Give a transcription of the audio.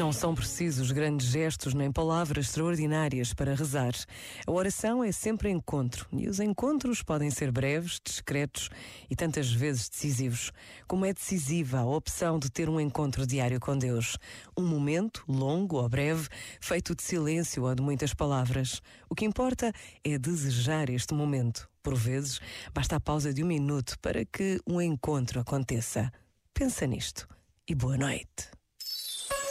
Não são precisos grandes gestos nem palavras extraordinárias para rezar. A oração é sempre encontro e os encontros podem ser breves, discretos e tantas vezes decisivos. Como é decisiva a opção de ter um encontro diário com Deus. Um momento, longo ou breve, feito de silêncio ou de muitas palavras. O que importa é desejar este momento. Por vezes, basta a pausa de um minuto para que um encontro aconteça. Pensa nisto e boa noite.